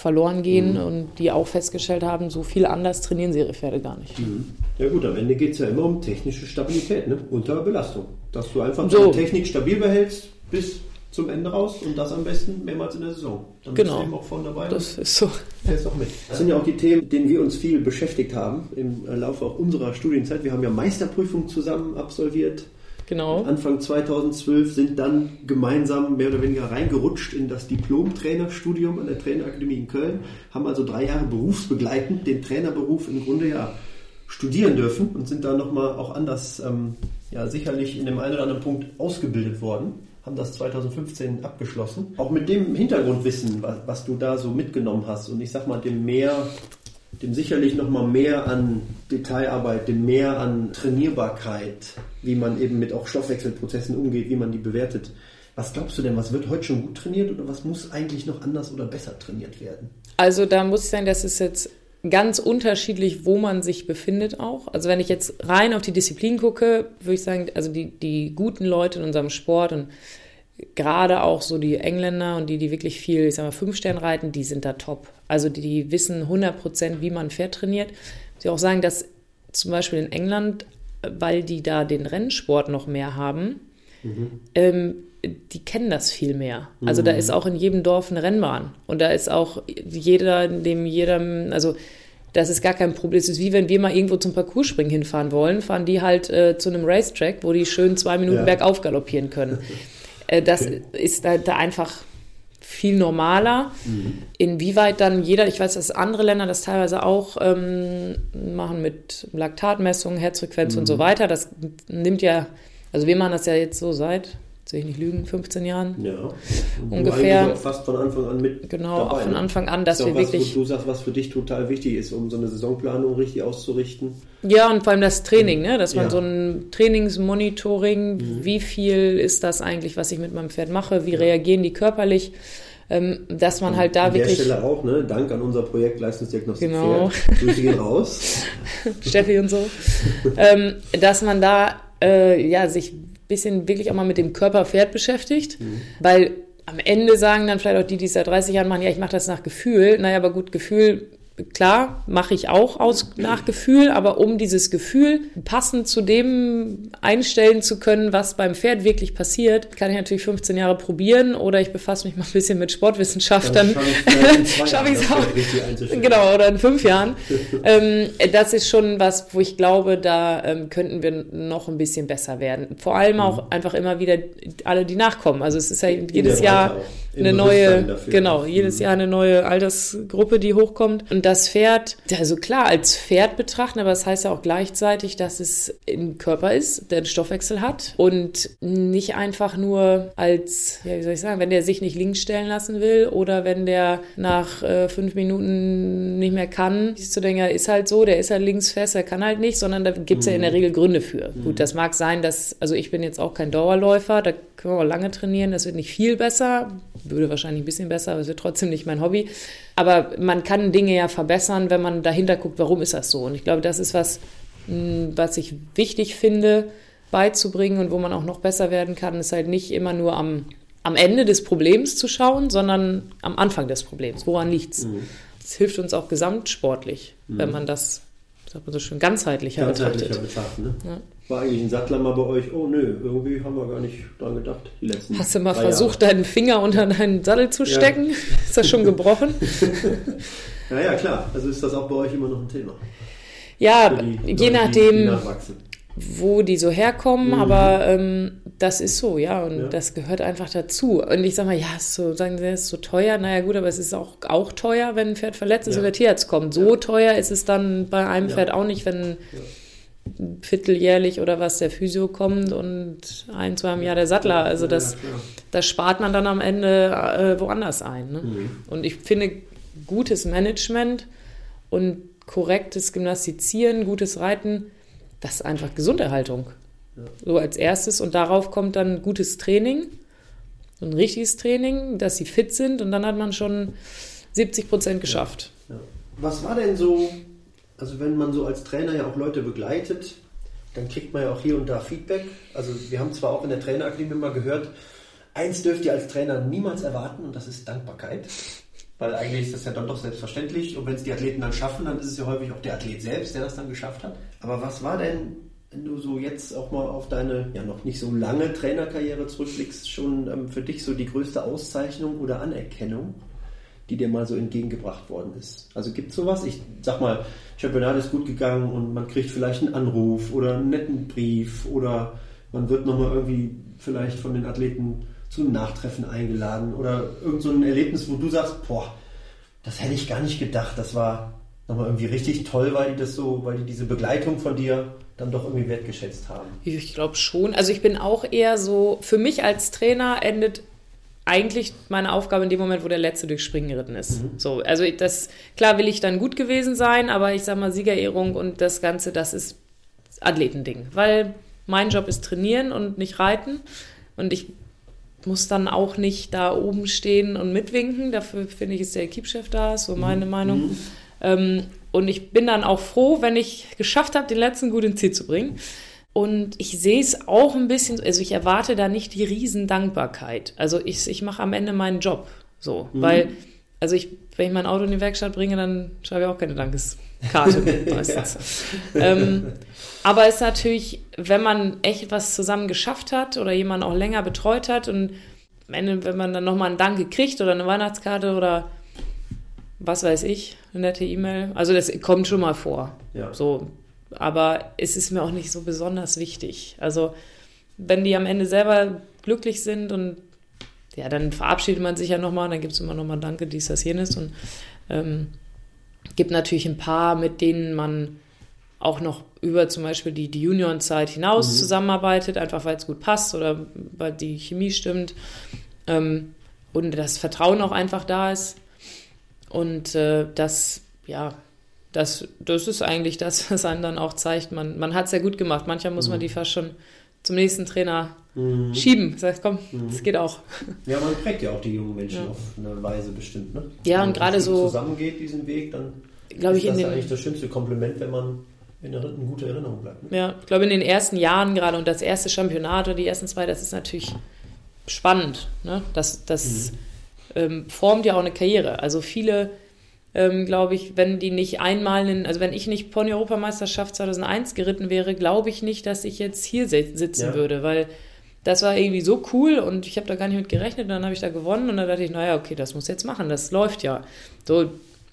verloren gehen mhm. und die auch festgestellt haben, so viel anders trainieren sie ihre Pferde gar nicht. Mhm. Ja gut, am Ende geht es ja immer um technische Stabilität, ne? unter Belastung. Dass du einfach so. deine Technik stabil behältst bis zum Ende raus und das am besten mehrmals in der Saison. Dann genau. bist du eben auch von dabei. Das ist so. Fährst auch mit. Das sind ja auch die Themen, denen wir uns viel beschäftigt haben im Laufe auch unserer Studienzeit. Wir haben ja Meisterprüfung zusammen absolviert Genau. Anfang 2012 sind dann gemeinsam mehr oder weniger reingerutscht in das Diplom-Trainerstudium an der Trainerakademie in Köln, haben also drei Jahre berufsbegleitend den Trainerberuf im Grunde ja studieren dürfen und sind da nochmal auch anders, ähm, ja sicherlich in dem einen oder anderen Punkt ausgebildet worden haben das 2015 abgeschlossen. Auch mit dem Hintergrundwissen, was, was, du da so mitgenommen hast und ich sag mal dem mehr dem sicherlich noch mal mehr an Detailarbeit, dem mehr an Trainierbarkeit, wie man eben mit auch Stoffwechselprozessen umgeht, wie man die bewertet. Was glaubst du denn, was wird heute schon gut trainiert oder was muss eigentlich noch anders oder besser trainiert werden? Also da muss ich sagen, das ist jetzt ganz unterschiedlich, wo man sich befindet auch. Also wenn ich jetzt rein auf die Disziplin gucke, würde ich sagen, also die, die guten Leute in unserem Sport und gerade auch so die Engländer und die, die wirklich viel, ich sag mal, fünf Sterne reiten, die sind da top. Also die, die wissen 100 Prozent, wie man Pferd trainiert. Sie auch sagen, dass zum Beispiel in England, weil die da den Rennsport noch mehr haben, mhm. ähm, die kennen das viel mehr. Also mhm. da ist auch in jedem Dorf eine Rennbahn und da ist auch jeder, dem jeder, also das ist gar kein Problem. Es ist wie wenn wir mal irgendwo zum Parcourspringen hinfahren wollen, fahren die halt äh, zu einem Racetrack, wo die schön zwei Minuten ja. bergauf galoppieren können. Äh, das okay. ist da, einfach viel normaler. Mhm. Inwieweit dann jeder, ich weiß, dass andere Länder das teilweise auch ähm, machen mit Laktatmessungen, Herzfrequenz mhm. und so mhm. weiter. Das nimmt ja, also wir machen das ja jetzt so seit sehe ich nicht lügen, 15 Jahren. Ja. Und ungefähr. fast von Anfang an mit. Genau, dabei, von ne? Anfang an, dass wir was, wirklich. du sagst, was für dich total wichtig ist, um so eine Saisonplanung richtig auszurichten. Ja, und vor allem das Training, ne? dass man ja. so ein Trainingsmonitoring, mhm. wie viel ist das eigentlich, was ich mit meinem Pferd mache, wie ja. reagieren die körperlich ähm, dass man halt da An wirklich. An der Stelle auch, ne? Dank an unser Projekt Leistungsdiagnostik genau. Grüße gehen raus. Steffi und so. ähm, dass man da äh, ja, sich bisschen wirklich auch mal mit dem Körper-Pferd beschäftigt, mhm. weil am Ende sagen dann vielleicht auch die, die es seit 30 Jahren machen, ja, ich mache das nach Gefühl. Naja, aber gut, Gefühl klar, mache ich auch aus nach Gefühl, aber um dieses Gefühl passend zu dem einstellen zu können, was beim Pferd wirklich passiert, kann ich natürlich 15 Jahre probieren oder ich befasse mich mal ein bisschen mit Sportwissenschaft, dann schaffe ich es auch. Genau, oder in fünf Jahren. ähm, das ist schon was, wo ich glaube, da ähm, könnten wir noch ein bisschen besser werden. Vor allem auch mhm. einfach immer wieder alle, die nachkommen. Also es ist ja jedes Jahr eine neue, genau, jedes mhm. Jahr eine neue Altersgruppe, die hochkommt. Und das Pferd, also klar, als Pferd betrachten, aber das heißt ja auch gleichzeitig, dass es ein Körper ist, der einen Stoffwechsel hat und nicht einfach nur als, ja, wie soll ich sagen, wenn der sich nicht links stellen lassen will oder wenn der nach äh, fünf Minuten nicht mehr kann, siehst du denken, ist halt so, der ist halt links fest, er kann halt nicht, sondern da gibt es mhm. ja in der mhm. Regel Gründe für. Mhm. Gut, das mag sein, dass, also ich bin jetzt auch kein Dauerläufer, da können wir auch lange trainieren, das wird nicht viel besser, würde wahrscheinlich ein bisschen besser, aber es wird trotzdem nicht mein Hobby. Aber man kann Dinge ja verbessern, wenn man dahinter guckt, warum ist das so. Und ich glaube, das ist was, hm, was ich wichtig finde beizubringen und wo man auch noch besser werden kann, ist halt nicht immer nur am, am Ende des Problems zu schauen, sondern am Anfang des Problems. Woran liegt's? Mhm. Das hilft uns auch gesamtsportlich, mhm. wenn man das sagt man so schön, ganzheitlicher, ganzheitlicher betrachtet. betrachtet ne? ja. War eigentlich ein Sattler mal bei euch? Oh nö, irgendwie haben wir gar nicht dran gedacht, die letzten Hast du mal versucht, Jahre. deinen Finger unter deinen Sattel zu stecken? Ja. Ist das schon gebrochen? ja, ja, klar. Also ist das auch bei euch immer noch ein Thema. Ja, die je nachdem, wo die so herkommen, mhm. aber ähm, das ist so, ja, und ja. das gehört einfach dazu. Und ich sag mal, ja, so, sagen sie, ist so teuer, naja gut, aber es ist auch, auch teuer, wenn ein Pferd verletzt ist ja. oder Tierarzt kommt. So ja. teuer ist es dann bei einem Pferd auch nicht, wenn vierteljährlich oder was der Physio kommt und ein, zwei im Jahr der Sattler. Also das, das spart man dann am Ende äh, woanders ein. Ne? Mhm. Und ich finde, gutes Management und korrektes Gymnastizieren, gutes Reiten, das ist einfach Gesunderhaltung. Ja. So als erstes. Und darauf kommt dann gutes Training, ein richtiges Training, dass sie fit sind und dann hat man schon 70 Prozent geschafft. Ja. Ja. Was war denn so also wenn man so als Trainer ja auch Leute begleitet, dann kriegt man ja auch hier und da Feedback. Also wir haben zwar auch in der Trainerakademie immer gehört, eins dürft ihr als Trainer niemals erwarten und das ist Dankbarkeit. Weil eigentlich ist das ja dann doch selbstverständlich und wenn es die Athleten dann schaffen, dann ist es ja häufig auch der Athlet selbst, der das dann geschafft hat. Aber was war denn, wenn du so jetzt auch mal auf deine ja noch nicht so lange Trainerkarriere zurückblickst, schon ähm, für dich so die größte Auszeichnung oder Anerkennung? die dir mal so entgegengebracht worden ist? Also gibt es sowas? Ich sag mal, Championat ist gut gegangen und man kriegt vielleicht einen Anruf oder einen netten Brief oder man wird nochmal irgendwie vielleicht von den Athleten zu einem Nachtreffen eingeladen oder irgend so ein Erlebnis, wo du sagst, boah, das hätte ich gar nicht gedacht, das war nochmal irgendwie richtig toll, weil die das so, weil die diese Begleitung von dir dann doch irgendwie wertgeschätzt haben. Ich glaube schon. Also ich bin auch eher so, für mich als Trainer endet eigentlich meine Aufgabe in dem Moment, wo der Letzte durchs Springen geritten ist. Mhm. So, also das, klar will ich dann gut gewesen sein, aber ich sag mal, Siegerehrung und das Ganze, das ist Athletending. Weil mein Job ist trainieren und nicht reiten. Und ich muss dann auch nicht da oben stehen und mitwinken. Dafür finde ich, ist der Equipchef da, so meine mhm. Meinung. Mhm. Ähm, und ich bin dann auch froh, wenn ich geschafft habe, den letzten gut ins Ziel zu bringen. Und ich sehe es auch ein bisschen, also ich erwarte da nicht die Riesendankbarkeit. Also ich, ich mache am Ende meinen Job so, mhm. weil, also ich, wenn ich mein Auto in die Werkstatt bringe, dann schreibe ich auch keine Dankeskarte meistens. ja. ähm, aber es ist natürlich, wenn man echt was zusammen geschafft hat oder jemanden auch länger betreut hat und am Ende, wenn man dann nochmal ein Danke kriegt oder eine Weihnachtskarte oder was weiß ich, eine nette E-Mail. Also das kommt schon mal vor. Ja. So, aber es ist mir auch nicht so besonders wichtig. Also wenn die am Ende selber glücklich sind und ja, dann verabschiedet man sich ja nochmal, dann gibt es immer nochmal Danke, dies, das, jenes und ähm, gibt natürlich ein paar, mit denen man auch noch über zum Beispiel die, die Juniorzeit hinaus mhm. zusammenarbeitet, einfach weil es gut passt oder weil die Chemie stimmt ähm, und das Vertrauen auch einfach da ist. Und äh, das, ja, das, das ist eigentlich das, was einem dann auch zeigt, man, man hat es sehr gut gemacht. Manchmal muss mhm. man die fast schon zum nächsten Trainer mhm. schieben. Sagt, komm, mhm. das geht auch. Ja, man prägt ja auch die jungen Menschen ja. auf eine Weise bestimmt. Ne? Ja, und gerade so. zusammengeht diesen Weg, dann glaube ich, ist das den, eigentlich das schönste Kompliment, wenn man in eine gute Erinnerung bleibt. Ne? Ja, ich glaube, in den ersten Jahren gerade und das erste Championat oder die ersten zwei, das ist natürlich spannend. Ne? Das, das mhm. ähm, formt ja auch eine Karriere. Also viele ähm, glaube ich, wenn die nicht einmal, in, also wenn ich nicht Pony-Europameisterschaft 2001 geritten wäre, glaube ich nicht, dass ich jetzt hier sitzen ja. würde, weil das war irgendwie so cool und ich habe da gar nicht mit gerechnet und dann habe ich da gewonnen und dann dachte ich, naja, okay, das muss jetzt machen, das läuft ja. So,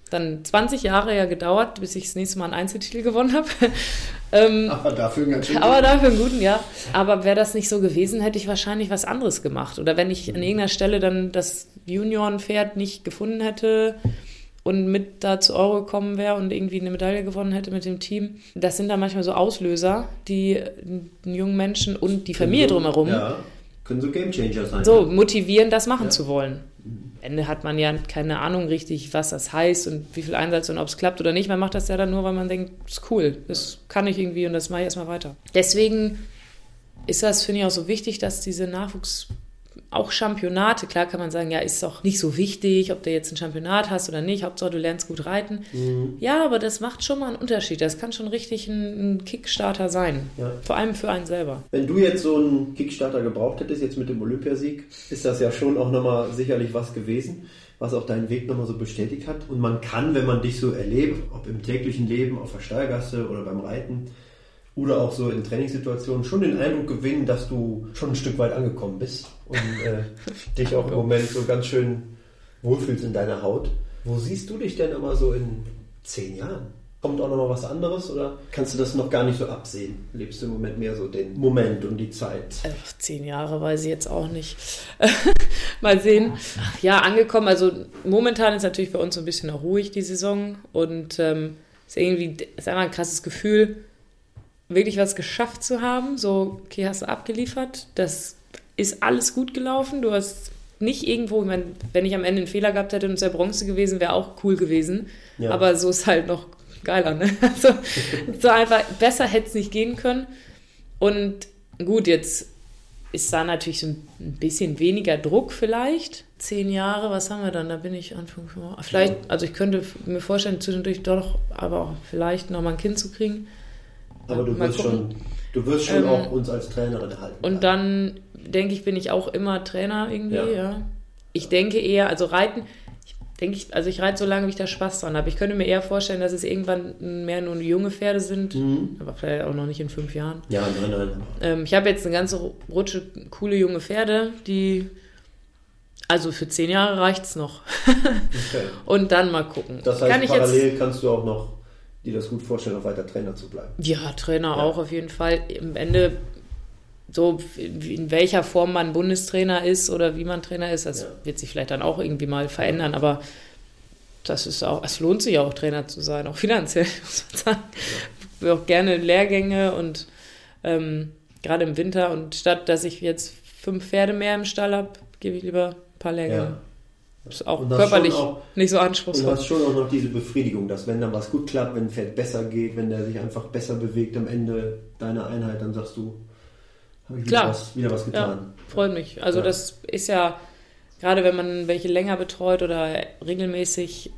dann 20 Jahre ja gedauert, bis ich das nächste Mal einen Einzeltitel gewonnen habe. ähm, aber dafür einen ganz schön Aber dafür einen guten, ja. Aber wäre das nicht so gewesen, hätte ich wahrscheinlich was anderes gemacht. Oder wenn ich an irgendeiner Stelle dann das Juniorenpferd nicht gefunden hätte, und mit da zu Euro gekommen wäre und irgendwie eine Medaille gewonnen hätte mit dem Team. Das sind dann manchmal so Auslöser, die den jungen Menschen und die Familie drumherum ja, können so Gamechanger sein. So motivieren, das machen ja. zu wollen. Am Ende hat man ja keine Ahnung richtig, was das heißt und wie viel Einsatz und ob es klappt oder nicht. Man macht das ja dann nur, weil man denkt, das ist cool, das kann ich irgendwie und das mache ich erstmal weiter. Deswegen ist das, finde ich, auch so wichtig, dass diese Nachwuchs auch Championate, klar kann man sagen, ja, ist doch nicht so wichtig, ob du jetzt ein Championat hast oder nicht, Hauptsache du lernst gut reiten. Mhm. Ja, aber das macht schon mal einen Unterschied. Das kann schon richtig ein, ein Kickstarter sein. Ja. Vor allem für einen selber. Wenn du jetzt so einen Kickstarter gebraucht hättest, jetzt mit dem Olympiasieg, ist das ja schon auch nochmal sicherlich was gewesen, was auch deinen Weg nochmal so bestätigt hat. Und man kann, wenn man dich so erlebt, ob im täglichen Leben, auf der Stallgasse oder beim Reiten, oder auch so in Trainingssituationen schon den Eindruck gewinnen, dass du schon ein Stück weit angekommen bist und äh, dich auch im Moment so ganz schön wohlfühlst in deiner Haut. Wo siehst du dich denn immer so in zehn Jahren? Kommt auch noch mal was anderes oder kannst du das noch gar nicht so absehen? Lebst du im Moment mehr so den Moment und die Zeit? Äh, zehn Jahre weiß ich jetzt auch nicht. mal sehen. Ja, angekommen. Also momentan ist natürlich bei uns so ein bisschen auch ruhig die Saison und ähm, ist irgendwie ist einfach ein krasses Gefühl, wirklich was geschafft zu haben. So, okay, hast du abgeliefert. Das ist alles gut gelaufen. Du hast nicht irgendwo, ich meine, wenn ich am Ende einen Fehler gehabt hätte und es wäre Bronze gewesen, wäre auch cool gewesen. Ja. Aber so ist halt noch geiler, ne? Also, so einfach, besser hätte es nicht gehen können. Und gut, jetzt ist da natürlich so ein bisschen weniger Druck vielleicht. Zehn Jahre, was haben wir dann? Da bin ich Anfang Vielleicht, also ich könnte mir vorstellen, zwischendurch doch, aber vielleicht noch mal ein Kind zu kriegen. Aber du wirst schon, du wirst schon ähm, auch uns als Trainerin erhalten. Und dann denke ich, bin ich auch immer Trainer irgendwie, ja. ja. Ich denke eher, also Reiten, denke ich, also ich reite so lange, wie ich da Spaß dran habe. Ich könnte mir eher vorstellen, dass es irgendwann mehr nur junge Pferde sind, mhm. aber vielleicht auch noch nicht in fünf Jahren. Ja, nein, nein. Ähm, ich habe jetzt eine ganze Rutsche coole junge Pferde, die, also für zehn Jahre reicht es noch. okay. Und dann mal gucken. Das heißt, Kann parallel jetzt, kannst du auch noch dir das gut vorstellen, auch weiter Trainer zu bleiben. Ja, Trainer ja. auch auf jeden Fall. Im Ende so in welcher Form man Bundestrainer ist oder wie man Trainer ist, das ja. wird sich vielleicht dann auch irgendwie mal verändern, aber das ist auch, es lohnt sich auch Trainer zu sein, auch finanziell, muss man sagen. Ich will auch gerne Lehrgänge und ähm, gerade im Winter und statt dass ich jetzt fünf Pferde mehr im Stall habe, gebe ich lieber ein paar Lehrgänge. Ja. Das ist auch körperlich auch, nicht so anspruchsvoll. Und du hast schon auch noch diese Befriedigung, dass wenn dann was gut klappt, wenn ein Pferd besser geht, wenn der sich einfach besser bewegt am Ende deiner Einheit, dann sagst du, habe ich Klar. Wieder, was, wieder was getan. Ja, freut mich. Also ja. das ist ja, gerade wenn man welche länger betreut oder regelmäßig,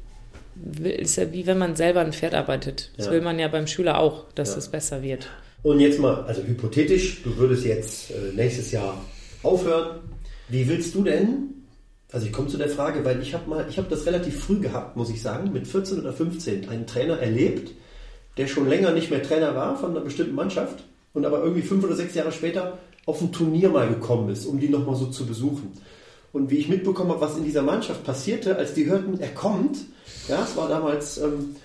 ist ja wie wenn man selber ein Pferd arbeitet. Das ja. will man ja beim Schüler auch, dass es besser wird. Und jetzt mal, also hypothetisch, du würdest jetzt äh, nächstes Jahr aufhören. Wie willst du denn also ich komme zu der Frage, weil ich habe mal, ich habe das relativ früh gehabt, muss ich sagen, mit 14 oder 15, einen Trainer erlebt, der schon länger nicht mehr Trainer war von einer bestimmten Mannschaft und aber irgendwie fünf oder sechs Jahre später auf ein Turnier mal gekommen ist, um die nochmal so zu besuchen. Und wie ich mitbekommen habe, was in dieser Mannschaft passierte, als die hörten, er kommt, ja, es war damals ähm,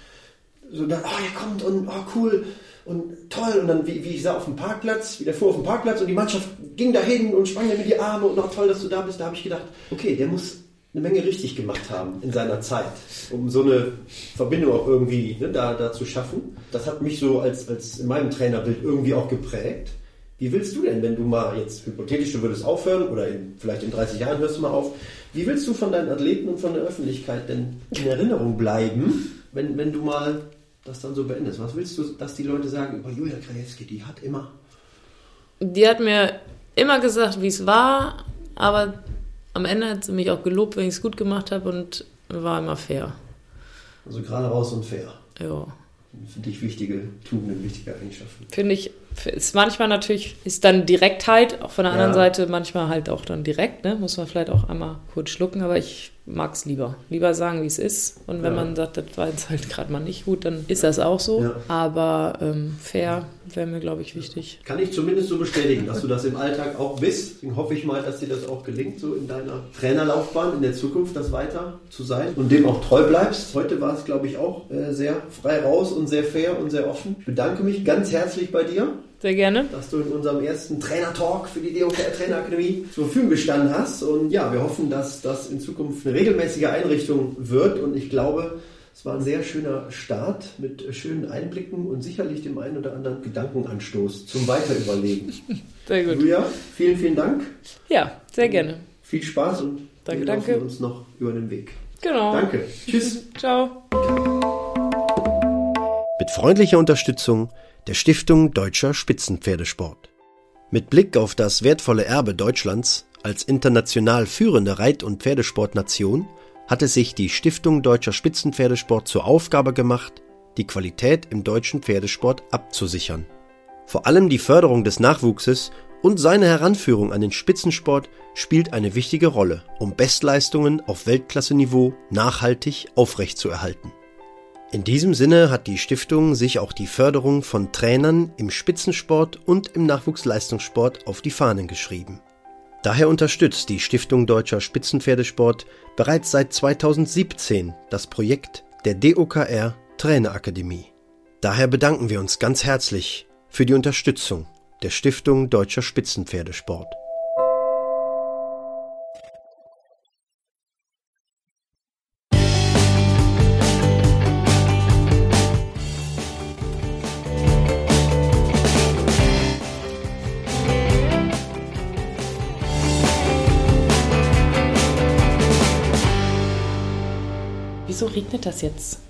so, dann, oh, er kommt und oh, cool und toll. Und dann, wie, wie ich sah auf dem Parkplatz, wie der fuhr auf dem Parkplatz und die Mannschaft ging dahin und sprang mir die Arme und auch toll, dass du da bist. Da habe ich gedacht, okay, der muss eine Menge richtig gemacht haben in seiner Zeit, um so eine Verbindung auch irgendwie ne, da, da zu schaffen. Das hat mich so als, als in meinem Trainerbild irgendwie auch geprägt. Wie willst du denn, wenn du mal jetzt hypothetisch, du würdest aufhören oder in, vielleicht in 30 Jahren hörst du mal auf, wie willst du von deinen Athleten und von der Öffentlichkeit denn in Erinnerung bleiben, wenn, wenn du mal das dann so beendest? Was willst du, dass die Leute sagen über Julia Krajewski, die hat immer... Die hat mir immer gesagt, wie es war, aber am Ende hat sie mich auch gelobt, wenn ich es gut gemacht habe und war immer fair. Also gerade raus und fair. Ja. Für dich wichtige Tugenden, wichtige Eigenschaften. Finde ich, ist manchmal natürlich, ist dann Direktheit, auch von der anderen ja. Seite manchmal halt auch dann direkt, ne? muss man vielleicht auch einmal kurz schlucken, aber ich mag es lieber. Lieber sagen, wie es ist. Und wenn ja. man sagt, das war jetzt halt gerade mal nicht gut, dann ist das auch so. Ja. Aber ähm, fair wäre mir, glaube ich, wichtig. Kann ich zumindest so bestätigen, dass du das im Alltag auch bist. Deswegen hoffe ich mal, dass dir das auch gelingt, so in deiner Trainerlaufbahn in der Zukunft, das weiter zu sein und dem auch treu bleibst. Heute war es, glaube ich, auch äh, sehr frei raus und sehr fair und sehr offen. Ich bedanke mich ganz herzlich bei dir. Sehr gerne. Dass du in unserem ersten Trainer-Talk für die DOKR Trainerakademie zur Verfügung gestanden hast. Und ja, wir hoffen, dass das in Zukunft eine regelmäßige Einrichtung wird. Und ich glaube, es war ein sehr schöner Start mit schönen Einblicken und sicherlich dem einen oder anderen Gedankenanstoß zum Weiterüberlegen. Sehr gut. Julia, vielen, vielen Dank. Ja, sehr gerne. Viel Spaß und danke, wir danke. uns noch über den Weg. Genau. Danke. Tschüss. Ciao. Mit freundlicher Unterstützung der Stiftung Deutscher Spitzenpferdesport. Mit Blick auf das wertvolle Erbe Deutschlands als international führende Reit- und Pferdesportnation hatte sich die Stiftung Deutscher Spitzenpferdesport zur Aufgabe gemacht, die Qualität im deutschen Pferdesport abzusichern. Vor allem die Förderung des Nachwuchses und seine Heranführung an den Spitzensport spielt eine wichtige Rolle, um Bestleistungen auf Weltklasseniveau nachhaltig aufrechtzuerhalten. In diesem Sinne hat die Stiftung sich auch die Förderung von Trainern im Spitzensport und im Nachwuchsleistungssport auf die Fahnen geschrieben. Daher unterstützt die Stiftung Deutscher Spitzenpferdesport bereits seit 2017 das Projekt der DOKR Trainerakademie. Daher bedanken wir uns ganz herzlich für die Unterstützung der Stiftung Deutscher Spitzenpferdesport. Jetzt?